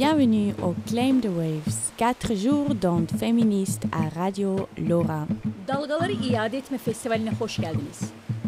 Bienvenue au Claim the Waves, 4 jours d'ondes féministes à Radio Lora. Dalgaları İade Etme Festivali'ne hoş geldiniz.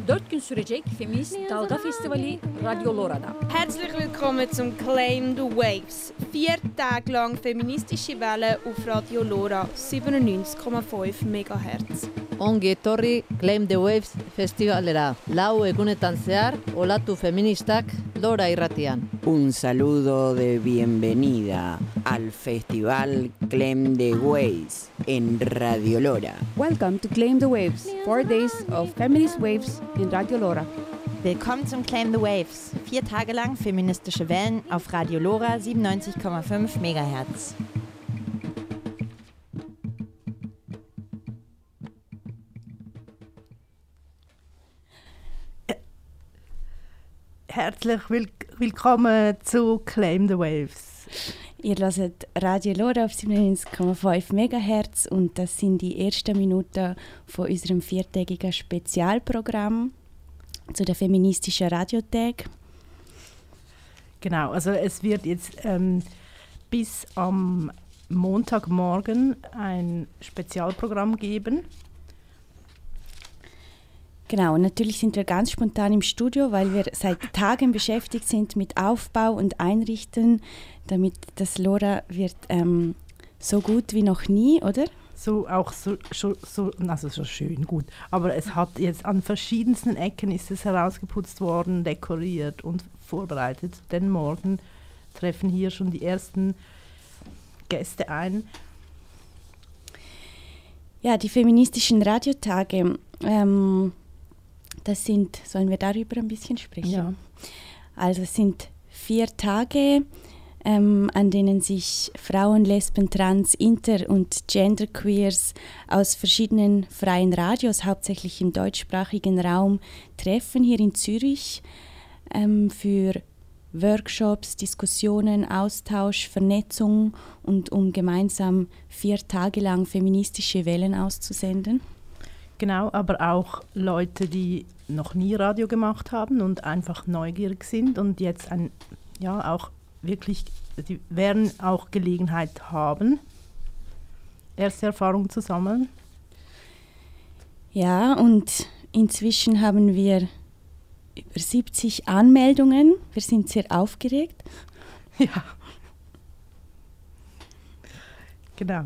4 gün sürecek Feminist Dalga Festivali Radio Lora'da. Herzlich willkommen zum Claim the Waves. Vier Tage lang feministische Welle auf Radio Lora 97,5 MHz. Ongi etorri Claim the Waves festivalera. Lau egunetan zehar, olatu feministak Lora irratian. Un saludo de bienvenida al festival Claim the Waves en Radio Lora. Welcome to Claim the Waves, four days of feminist waves in Radio Lora. Willkommen zum Claim the Waves. Vier Tage lang feministische Wellen auf Radio Lora 97,5 MHz. Herzlich will willkommen zu Claim the Waves. Ihr hört Radio Lora auf 97,5 MHz und das sind die ersten Minuten von unserem viertägigen Spezialprogramm zu der feministischen Radiotag. Genau, also es wird jetzt ähm, bis am Montagmorgen ein Spezialprogramm geben. Genau, und natürlich sind wir ganz spontan im Studio, weil wir seit Tagen beschäftigt sind mit Aufbau und Einrichten, damit das Lora wird ähm, so gut wie noch nie, oder? So auch so, so, so, also so schön gut. Aber es hat jetzt an verschiedensten Ecken ist es herausgeputzt worden, dekoriert und vorbereitet. Denn morgen treffen hier schon die ersten Gäste ein. Ja, die feministischen Radiotage. Ähm, das sind, sollen wir darüber ein bisschen sprechen? Ja. Also es sind vier Tage, ähm, an denen sich Frauen, Lesben, Trans, Inter- und Genderqueers aus verschiedenen freien Radios, hauptsächlich im deutschsprachigen Raum, treffen hier in Zürich ähm, für Workshops, Diskussionen, Austausch, Vernetzung und um gemeinsam vier Tage lang feministische Wellen auszusenden. Genau, aber auch Leute, die noch nie Radio gemacht haben und einfach neugierig sind und jetzt ein, ja, auch wirklich, die werden auch Gelegenheit haben, erste Erfahrungen zu sammeln. Ja, und inzwischen haben wir über 70 Anmeldungen. Wir sind sehr aufgeregt. Ja. Genau.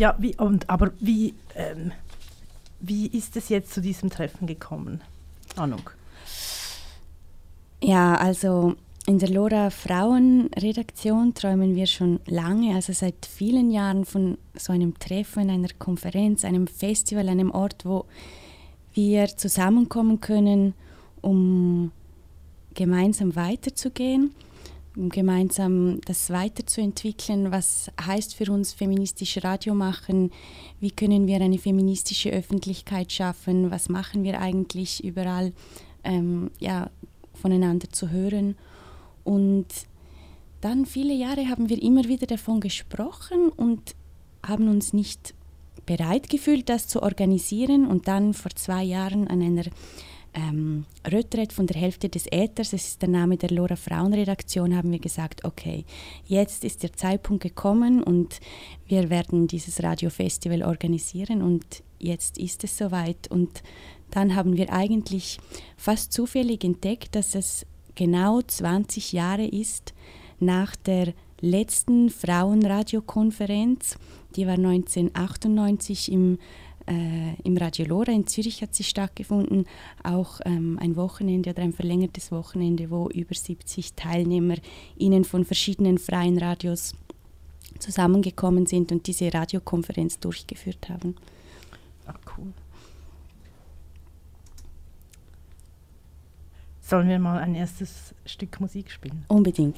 Ja, wie, und, aber wie, ähm, wie ist es jetzt zu diesem Treffen gekommen, Anuk? Ja, also in der Lora Frauenredaktion träumen wir schon lange, also seit vielen Jahren von so einem Treffen, einer Konferenz, einem Festival, einem Ort, wo wir zusammenkommen können, um gemeinsam weiterzugehen, gemeinsam das weiterzuentwickeln. Was heißt für uns feministisch Radio machen? Wie können wir eine feministische Öffentlichkeit schaffen? Was machen wir eigentlich überall? Ähm, ja, voneinander zu hören. Und dann viele Jahre haben wir immer wieder davon gesprochen und haben uns nicht bereit gefühlt, das zu organisieren. Und dann vor zwei Jahren an einer ähm, Retrette von der Hälfte des Äthers, das ist der Name der Lora Frauenredaktion, haben wir gesagt, okay, jetzt ist der Zeitpunkt gekommen und wir werden dieses Radiofestival organisieren und jetzt ist es soweit. Und dann haben wir eigentlich fast zufällig entdeckt, dass es genau 20 Jahre ist nach der letzten Frauenradiokonferenz. Die war 1998 im, äh, im Radio Lora in Zürich hat sie stattgefunden. Auch ähm, ein Wochenende oder ein verlängertes Wochenende, wo über 70 Teilnehmer ihnen von verschiedenen freien Radios zusammengekommen sind und diese Radiokonferenz durchgeführt haben. Ach, cool. Sollen wir mal ein erstes Stück Musik spielen? Unbedingt.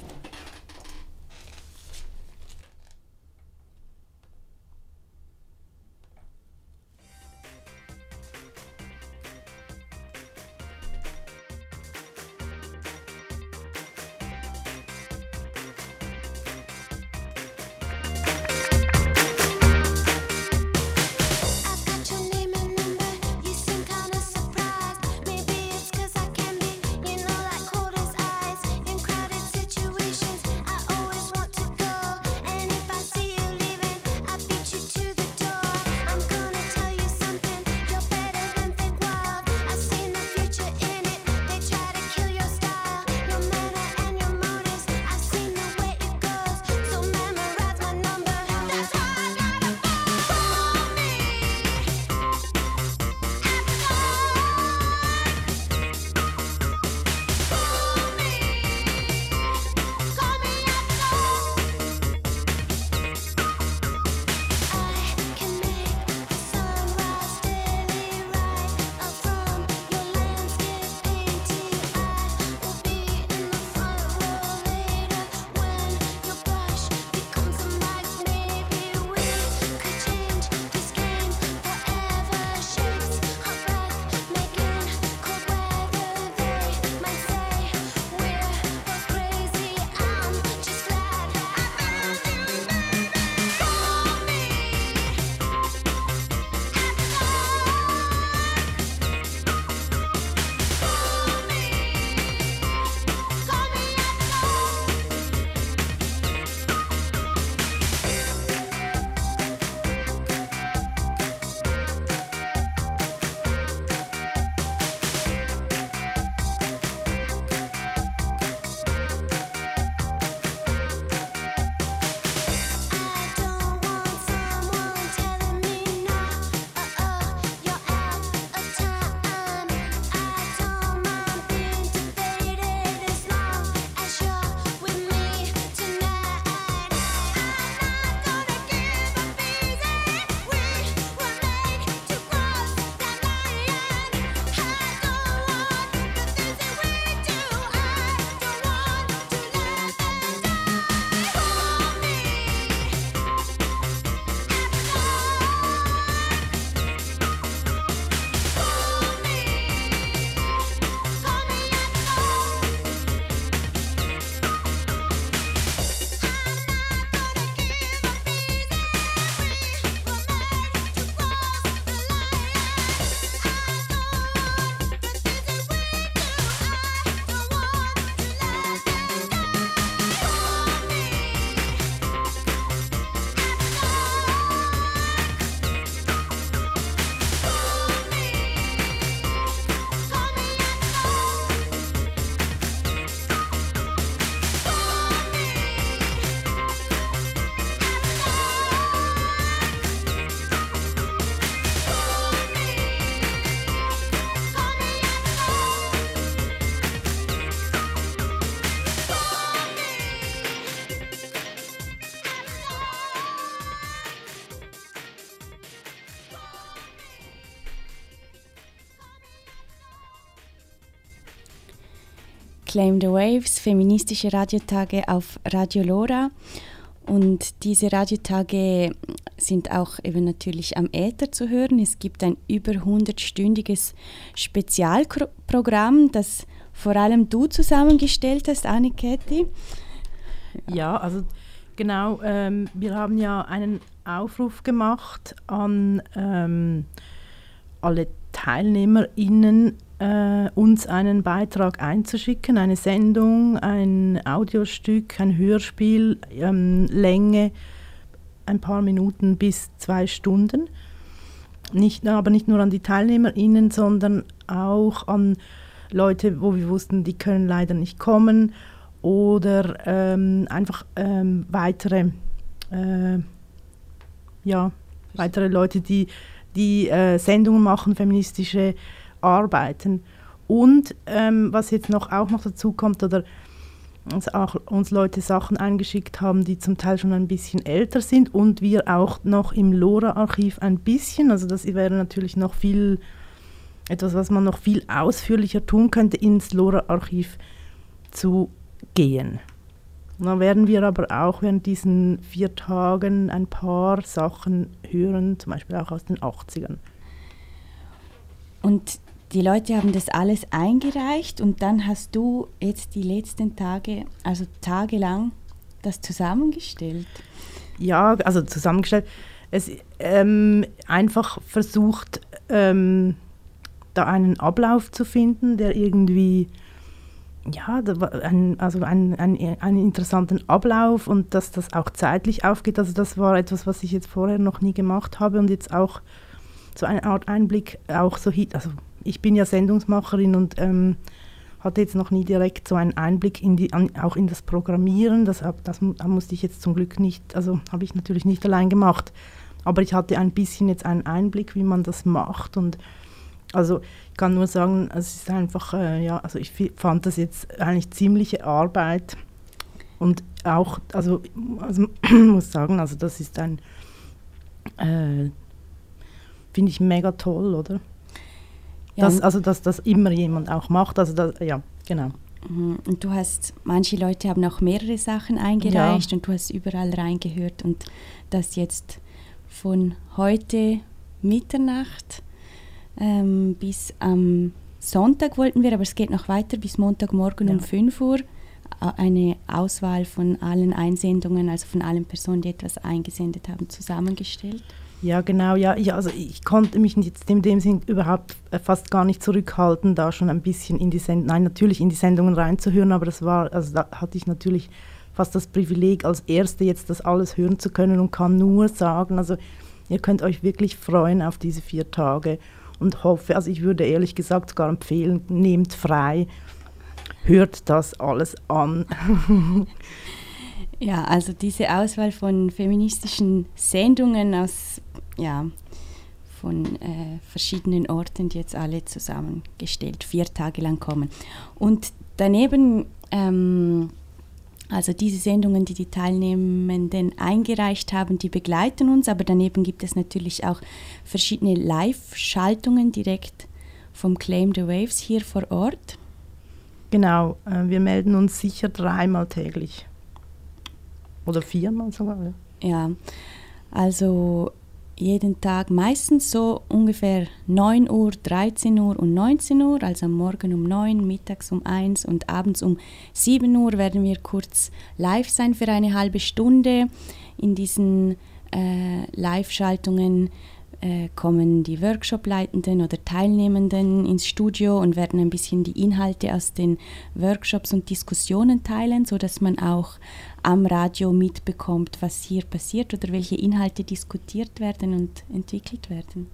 Claim the Waves, feministische Radiotage auf Radio Lora. Und diese Radiotage sind auch eben natürlich am Äther zu hören. Es gibt ein über 100-stündiges Spezialprogramm, das vor allem du zusammengestellt hast, Anniketi. Ja, also genau, ähm, wir haben ja einen Aufruf gemacht an ähm, alle TeilnehmerInnen, äh, uns einen Beitrag einzuschicken, eine Sendung, ein Audiostück, ein Hörspiel, ähm, Länge, ein paar Minuten bis zwei Stunden. Nicht, aber nicht nur an die TeilnehmerInnen, sondern auch an Leute, wo wir wussten, die können leider nicht kommen oder ähm, einfach ähm, weitere, äh, ja, weitere Leute, die, die äh, Sendungen machen, feministische arbeiten. Und ähm, was jetzt noch auch noch dazu kommt, oder uns auch uns Leute Sachen eingeschickt haben, die zum Teil schon ein bisschen älter sind und wir auch noch im LoRa-Archiv ein bisschen, also das wäre natürlich noch viel, etwas, was man noch viel ausführlicher tun könnte, ins LoRa-Archiv zu gehen. Dann werden wir aber auch während diesen vier Tagen ein paar Sachen hören, zum Beispiel auch aus den 80ern. Und die Leute haben das alles eingereicht und dann hast du jetzt die letzten Tage, also tagelang, das zusammengestellt. Ja, also zusammengestellt. Es ähm, einfach versucht, ähm, da einen Ablauf zu finden, der irgendwie ja, ein, also einen, einen interessanten Ablauf und dass das auch zeitlich aufgeht. Also das war etwas, was ich jetzt vorher noch nie gemacht habe und jetzt auch so eine Art Einblick auch so, also ich bin ja Sendungsmacherin und ähm, hatte jetzt noch nie direkt so einen Einblick in die, an, auch in das Programmieren. Das, das, das musste ich jetzt zum Glück nicht, also habe ich natürlich nicht allein gemacht. Aber ich hatte ein bisschen jetzt einen Einblick, wie man das macht. Und also ich kann nur sagen, es ist einfach, äh, ja, also ich fand das jetzt eigentlich ziemliche Arbeit. Und auch, also, also muss sagen, also das ist ein, äh, finde ich mega toll, oder? Ja, das, also, dass das immer jemand auch macht. Also, das, ja, genau. Mhm, und du hast, manche Leute haben auch mehrere Sachen eingereicht ja. und du hast überall reingehört und das jetzt von heute Mitternacht ähm, bis am Sonntag wollten wir, aber es geht noch weiter bis Montagmorgen ja. um 5 Uhr eine Auswahl von allen Einsendungen, also von allen Personen, die etwas eingesendet haben, zusammengestellt. Ja, genau, ja, ja, also ich konnte mich jetzt in dem Sinn überhaupt äh, fast gar nicht zurückhalten, da schon ein bisschen in die Sendungen, nein, natürlich in die Sendungen reinzuhören, aber das war, also da hatte ich natürlich fast das Privileg, als Erste jetzt das alles hören zu können und kann nur sagen, also ihr könnt euch wirklich freuen auf diese vier Tage und hoffe, also ich würde ehrlich gesagt sogar empfehlen, nehmt frei, hört das alles an. Ja, also diese Auswahl von feministischen Sendungen aus, ja, von äh, verschiedenen Orten, die jetzt alle zusammengestellt, vier Tage lang kommen. Und daneben, ähm, also diese Sendungen, die die Teilnehmenden eingereicht haben, die begleiten uns, aber daneben gibt es natürlich auch verschiedene Live-Schaltungen direkt vom Claim the Waves hier vor Ort. Genau, äh, wir melden uns sicher dreimal täglich. Oder viermal sogar? Ja. ja, also jeden Tag meistens so ungefähr 9 Uhr, 13 Uhr und 19 Uhr, also am Morgen um 9, mittags um 1 und abends um 7 Uhr werden wir kurz live sein für eine halbe Stunde. In diesen äh, Live-Schaltungen äh, kommen die Workshop-Leitenden oder Teilnehmenden ins Studio und werden ein bisschen die Inhalte aus den Workshops und Diskussionen teilen, sodass man auch am Radio mitbekommt, was hier passiert oder welche Inhalte diskutiert werden und entwickelt werden.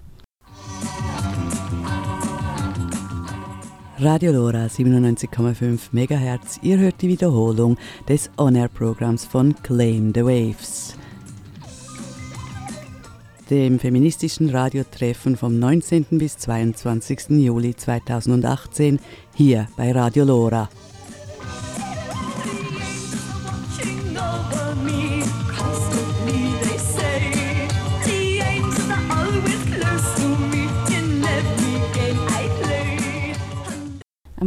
Radio Lora 97,5 MHz. Ihr hört die Wiederholung des On-Air-Programms von Claim the Waves dem feministischen Radiotreffen vom 19. bis 22. Juli 2018 hier bei Radio Lora.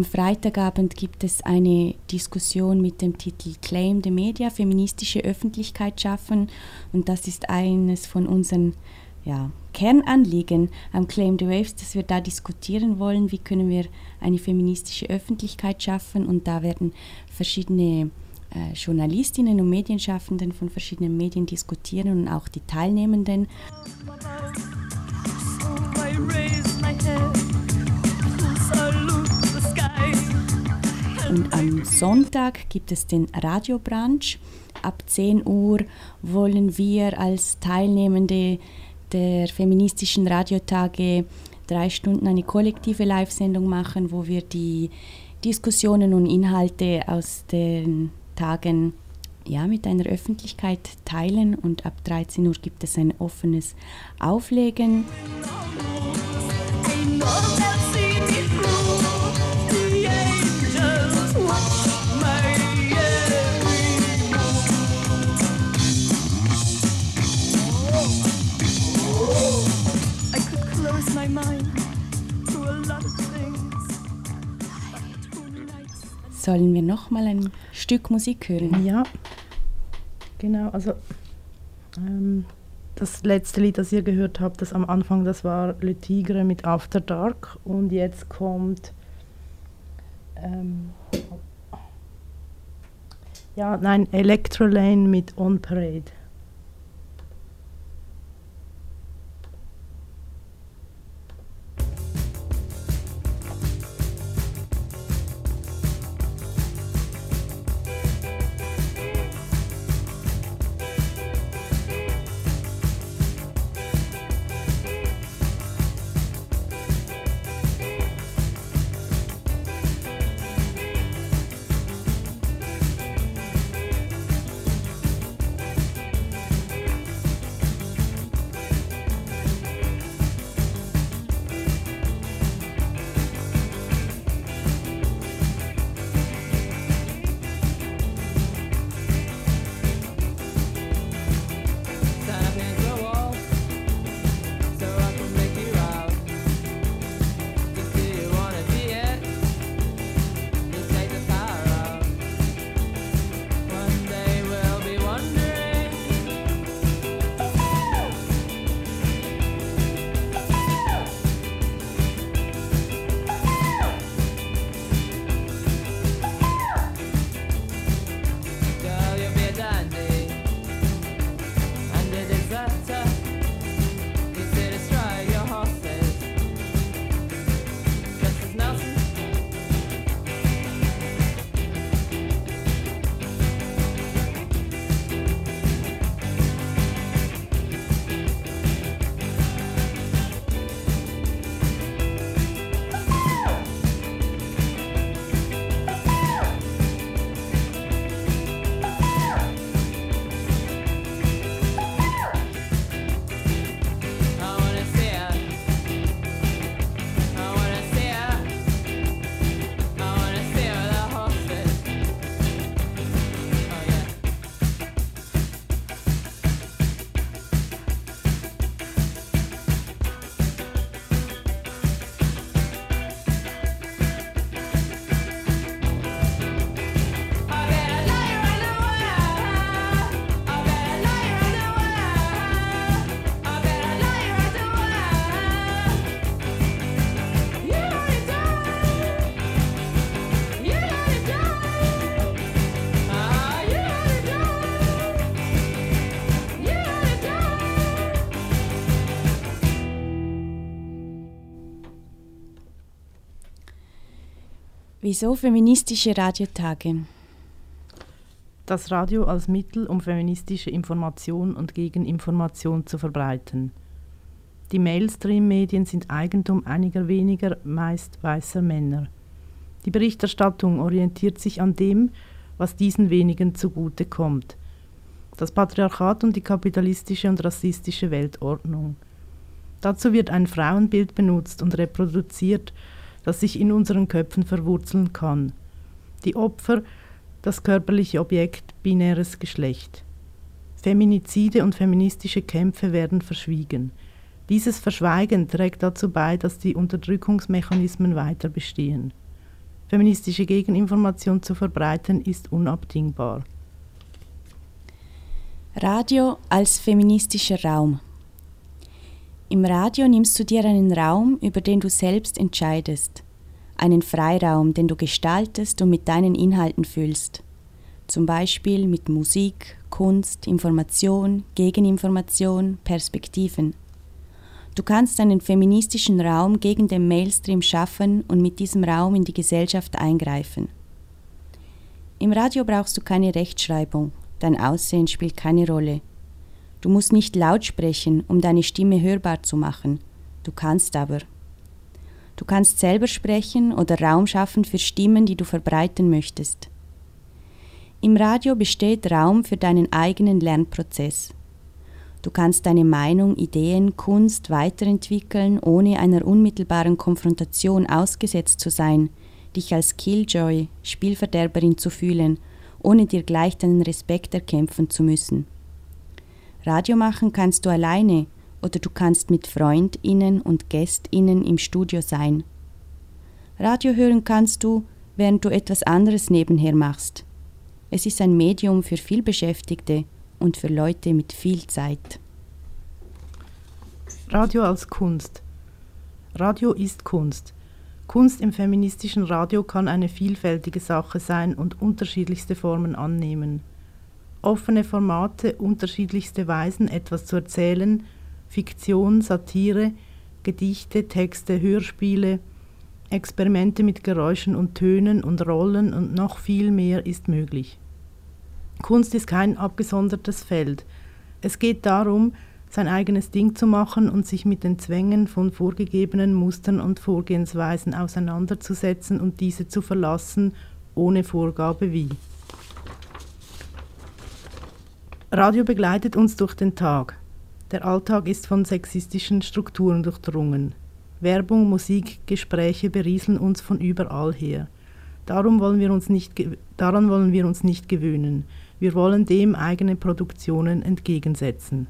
Am Freitagabend gibt es eine Diskussion mit dem Titel Claim the Media, feministische Öffentlichkeit schaffen. Und das ist eines von unseren ja, Kernanliegen am Claim the Waves, dass wir da diskutieren wollen, wie können wir eine feministische Öffentlichkeit schaffen. Und da werden verschiedene äh, Journalistinnen und Medienschaffenden von verschiedenen Medien diskutieren und auch die Teilnehmenden. Und am Sonntag gibt es den Radiobranch. Ab 10 Uhr wollen wir als Teilnehmende der feministischen Radiotage drei Stunden eine kollektive Live-Sendung machen, wo wir die Diskussionen und Inhalte aus den Tagen ja, mit einer Öffentlichkeit teilen und ab 13 Uhr gibt es ein offenes Auflegen. Sollen wir noch mal ein Stück Musik hören? Ja, genau. Also ähm, das letzte Lied, das ihr gehört habt, das am Anfang, das war Le Tigre mit After Dark und jetzt kommt ähm, ja, nein, Electrolane mit On Parade. Wieso feministische Radiotage? Das Radio als Mittel, um feministische Information und Gegeninformation zu verbreiten. Die Mainstream-Medien sind Eigentum einiger weniger, meist weißer Männer. Die Berichterstattung orientiert sich an dem, was diesen wenigen zugute kommt. Das Patriarchat und die kapitalistische und rassistische Weltordnung. Dazu wird ein Frauenbild benutzt und reproduziert, das sich in unseren Köpfen verwurzeln kann. Die Opfer, das körperliche Objekt, binäres Geschlecht. Feminizide und feministische Kämpfe werden verschwiegen. Dieses Verschweigen trägt dazu bei, dass die Unterdrückungsmechanismen weiter bestehen. Feministische Gegeninformation zu verbreiten ist unabdingbar. Radio als feministischer Raum. Im Radio nimmst du dir einen Raum, über den du selbst entscheidest. Einen Freiraum, den du gestaltest und mit deinen Inhalten füllst. Zum Beispiel mit Musik, Kunst, Information, Gegeninformation, Perspektiven. Du kannst einen feministischen Raum gegen den Mainstream schaffen und mit diesem Raum in die Gesellschaft eingreifen. Im Radio brauchst du keine Rechtschreibung, dein Aussehen spielt keine Rolle. Du musst nicht laut sprechen, um deine Stimme hörbar zu machen. Du kannst aber. Du kannst selber sprechen oder Raum schaffen für Stimmen, die du verbreiten möchtest. Im Radio besteht Raum für deinen eigenen Lernprozess. Du kannst deine Meinung, Ideen, Kunst weiterentwickeln, ohne einer unmittelbaren Konfrontation ausgesetzt zu sein, dich als Killjoy, Spielverderberin zu fühlen, ohne dir gleich deinen Respekt erkämpfen zu müssen. Radio machen kannst du alleine oder du kannst mit Freundinnen und Gästinnen im Studio sein. Radio hören kannst du, während du etwas anderes nebenher machst. Es ist ein Medium für vielbeschäftigte und für Leute mit viel Zeit. Radio als Kunst. Radio ist Kunst. Kunst im feministischen Radio kann eine vielfältige Sache sein und unterschiedlichste Formen annehmen offene Formate, unterschiedlichste Weisen, etwas zu erzählen, Fiktion, Satire, Gedichte, Texte, Hörspiele, Experimente mit Geräuschen und Tönen und Rollen und noch viel mehr ist möglich. Kunst ist kein abgesondertes Feld. Es geht darum, sein eigenes Ding zu machen und sich mit den Zwängen von vorgegebenen Mustern und Vorgehensweisen auseinanderzusetzen und diese zu verlassen, ohne Vorgabe wie. Radio begleitet uns durch den Tag. Der Alltag ist von sexistischen Strukturen durchdrungen. Werbung, Musik, Gespräche berieseln uns von überall her. Darum wollen wir uns nicht, daran wollen wir uns nicht gewöhnen. Wir wollen dem eigene Produktionen entgegensetzen.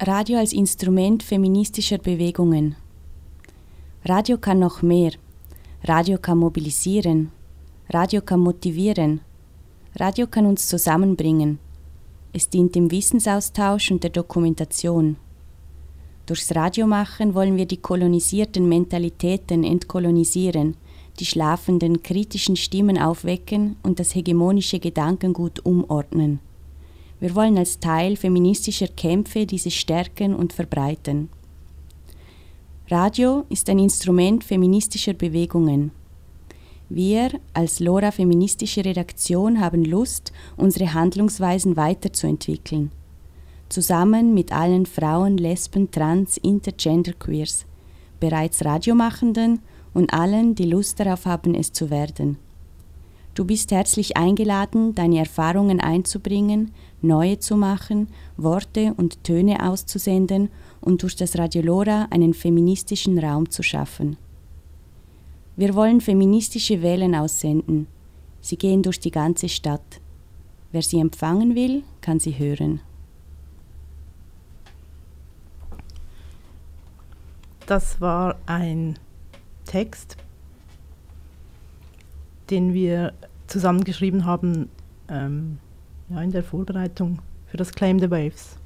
Radio als Instrument feministischer Bewegungen. Radio kann noch mehr. Radio kann mobilisieren. Radio kann motivieren. Radio kann uns zusammenbringen. Es dient dem Wissensaustausch und der Dokumentation. Durchs Radiomachen wollen wir die kolonisierten Mentalitäten entkolonisieren, die schlafenden kritischen Stimmen aufwecken und das hegemonische Gedankengut umordnen. Wir wollen als Teil feministischer Kämpfe diese stärken und verbreiten. Radio ist ein Instrument feministischer Bewegungen. Wir als LoRa feministische Redaktion haben Lust, unsere Handlungsweisen weiterzuentwickeln. Zusammen mit allen Frauen, Lesben, Trans, Intergender Queers, bereits Radiomachenden und allen, die Lust darauf haben, es zu werden. Du bist herzlich eingeladen, deine Erfahrungen einzubringen, neue zu machen, Worte und Töne auszusenden und durch das Radio Lora einen feministischen Raum zu schaffen. Wir wollen feministische Wellen aussenden. Sie gehen durch die ganze Stadt. Wer sie empfangen will, kann sie hören. Das war ein Text, den wir zusammengeschrieben haben ähm, ja, in der Vorbereitung für das Claim the Waves.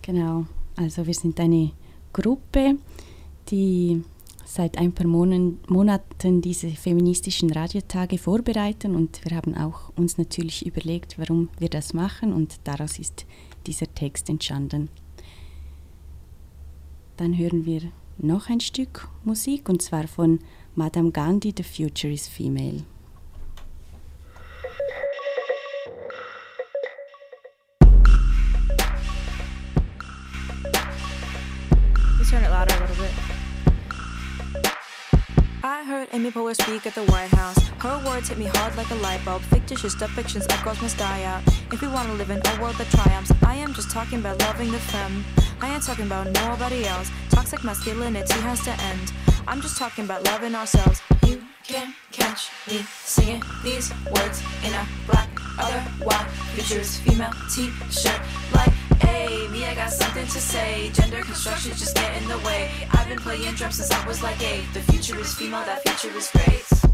Genau, also wir sind eine Gruppe, die seit ein paar Monaten diese feministischen Radiotage vorbereiten und wir haben auch uns natürlich überlegt, warum wir das machen und daraus ist dieser Text entstanden. Dann hören wir noch ein Stück Musik und zwar von Madame Gandhi, The Future is Female. Amy Poehler speak at the White House. Her words hit me hard like a light bulb. Fictitious depictions of girls must die out. If we want to live in a world that triumphs, I am just talking about loving the femme. I ain't talking about nobody else. Toxic masculinity has to end. I'm just talking about loving ourselves. You can't catch me singing these words in a black, other white, future's female t-shirt like Hey, me, I got something to say. Gender construction just get in the way. I've been playing drums since I was like eight. The future is female, that future is great.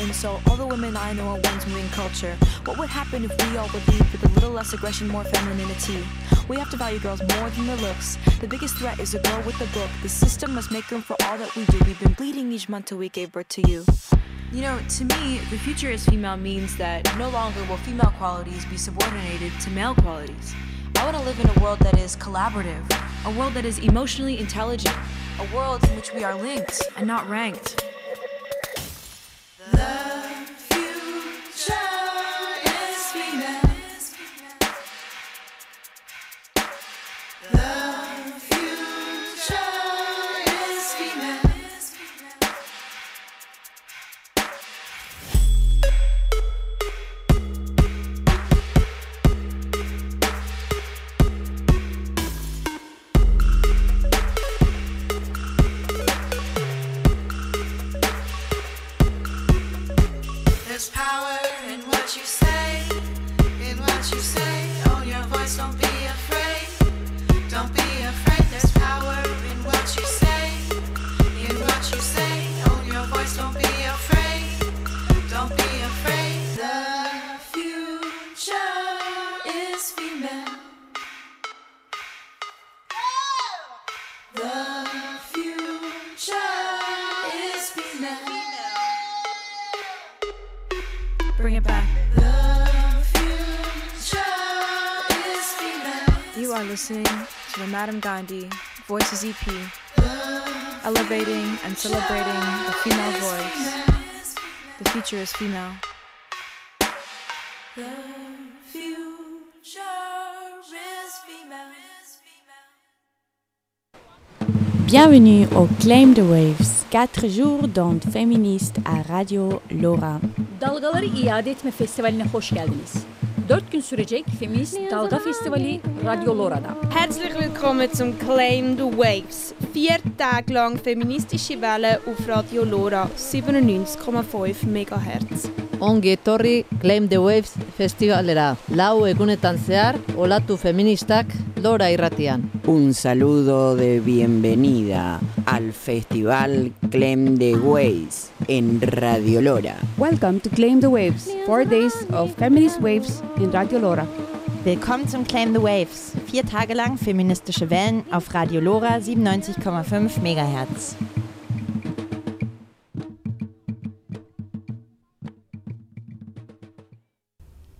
Insult? All the women I know are ones moving culture. What would happen if we all would believed with a little less aggression, more femininity? We have to value girls more than their looks. The biggest threat is a girl with a book. The system must make room for all that we do. We've been bleeding each month till we gave birth to you. You know, to me, the future is female means that no longer will female qualities be subordinated to male qualities. I want to live in a world that is collaborative, a world that is emotionally intelligent, a world in which we are linked and not ranked. There's You are listening to the Madame Gandhi Voices EP, elevating and celebrating the female voice. The future is female. The future is female. Bienvenue au Claim the Waves. 4 jours d'ondes féministes à Radio Lora. Dalgaları İade Etme Festivali'ne hoş geldiniz. 4 gün sürecek Feminist Dalga Festivali Radyo Lora'da. Herzlich willkommen zum Claim the Waves. Vier Tage lang feministische Welle auf Radio Lora 97,5 MHz. Ongi etorri Claim the Waves festivalera. Lau egunetan zehar, olatu feministak Lora irratian. Un saludo de bienvenida al Festival Clem de Waves en Radio Lora. Welcome to Claim the Waves, four days of feminist waves in Radio Lora. Willkommen zum Claim the Waves. Vier Tage lang feministische Wellen auf Radio Lora 97,5 MHz.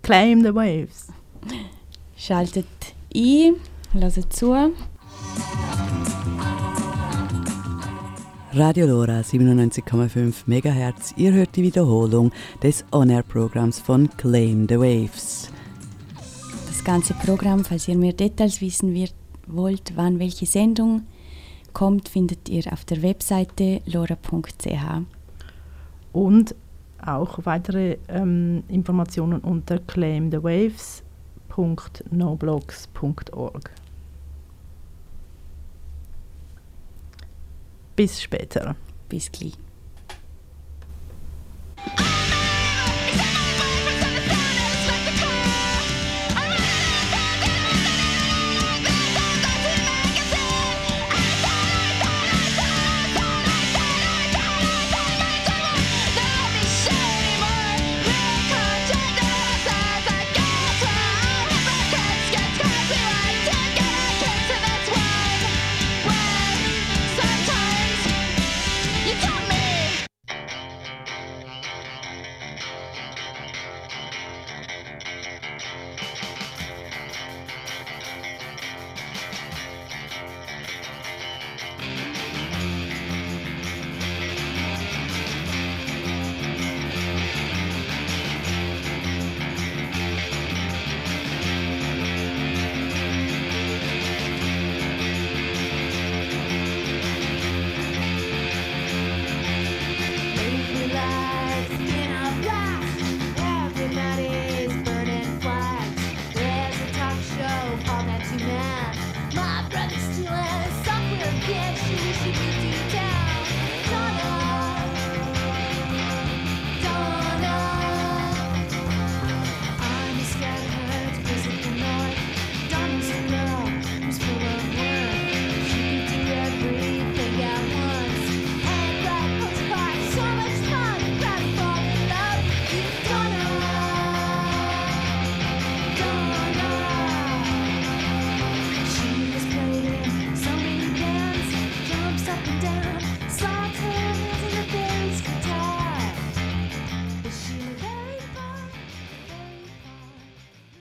Claim the Waves. Schaltet ein, hört zu. Radio Lora 97,5 MHz. Ihr hört die Wiederholung des On-Air-Programms von Claim the Waves. Das ganze Programm, falls ihr mehr Details wissen wird, wollt, wann welche Sendung kommt, findet ihr auf der Webseite lora.ch. Und auch weitere ähm, Informationen unter claimthewaves.noblogs.org. Bis später. Bis gleich.